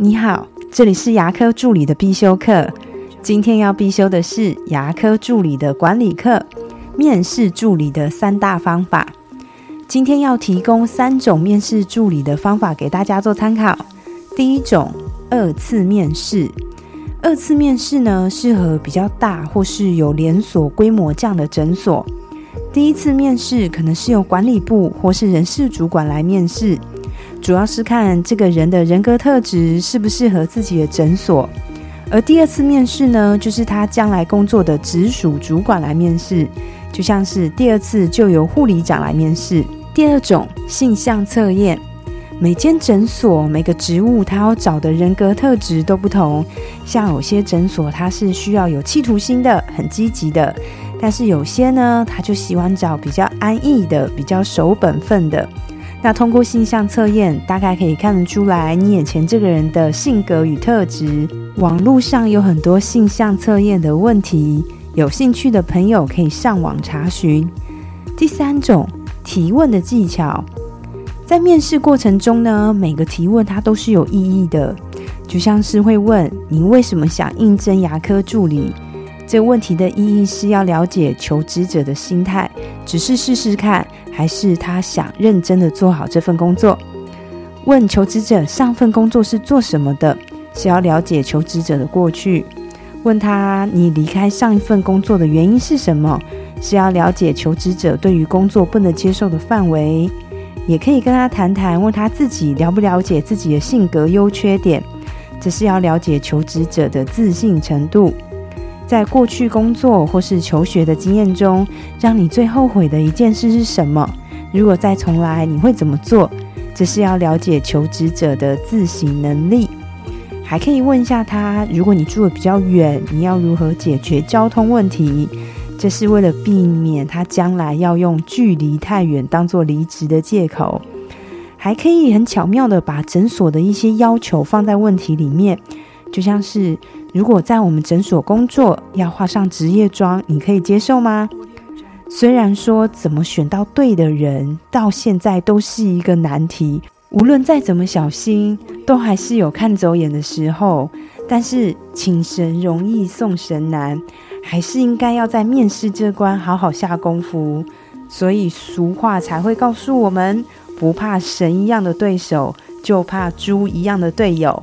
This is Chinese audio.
你好，这里是牙科助理的必修课。今天要必修的是牙科助理的管理课，面试助理的三大方法。今天要提供三种面试助理的方法给大家做参考。第一种，二次面试。二次面试呢，适合比较大或是有连锁规模这样的诊所。第一次面试可能是由管理部或是人事主管来面试。主要是看这个人的人格特质适不适合自己的诊所，而第二次面试呢，就是他将来工作的直属主管来面试，就像是第二次就由护理长来面试。第二种性向测验，每间诊所每个职务他要找的人格特质都不同，像有些诊所他是需要有企图心的、很积极的，但是有些呢，他就喜欢找比较安逸的、比较守本分的。那通过性向测验，大概可以看得出来你眼前这个人的性格与特质。网络上有很多性向测验的问题，有兴趣的朋友可以上网查询。第三种提问的技巧，在面试过程中呢，每个提问它都是有意义的，就像是会问你为什么想应征牙科助理。这问题的意义是要了解求职者的心态，只是试试看。还是他想认真的做好这份工作？问求职者上份工作是做什么的？是要了解求职者的过去。问他你离开上一份工作的原因是什么？是要了解求职者对于工作不能接受的范围。也可以跟他谈谈，问他自己了不了解自己的性格优缺点。这是要了解求职者的自信程度。在过去工作或是求学的经验中，让你最后悔的一件事是什么？如果再重来，你会怎么做？这是要了解求职者的自省能力。还可以问一下他：如果你住的比较远，你要如何解决交通问题？这是为了避免他将来要用距离太远当做离职的借口。还可以很巧妙的把诊所的一些要求放在问题里面，就像是。如果在我们诊所工作要化上职业装，你可以接受吗？虽然说怎么选到对的人，到现在都是一个难题。无论再怎么小心，都还是有看走眼的时候。但是请神容易送神难，还是应该要在面试这关好好下功夫。所以俗话才会告诉我们：不怕神一样的对手，就怕猪一样的队友。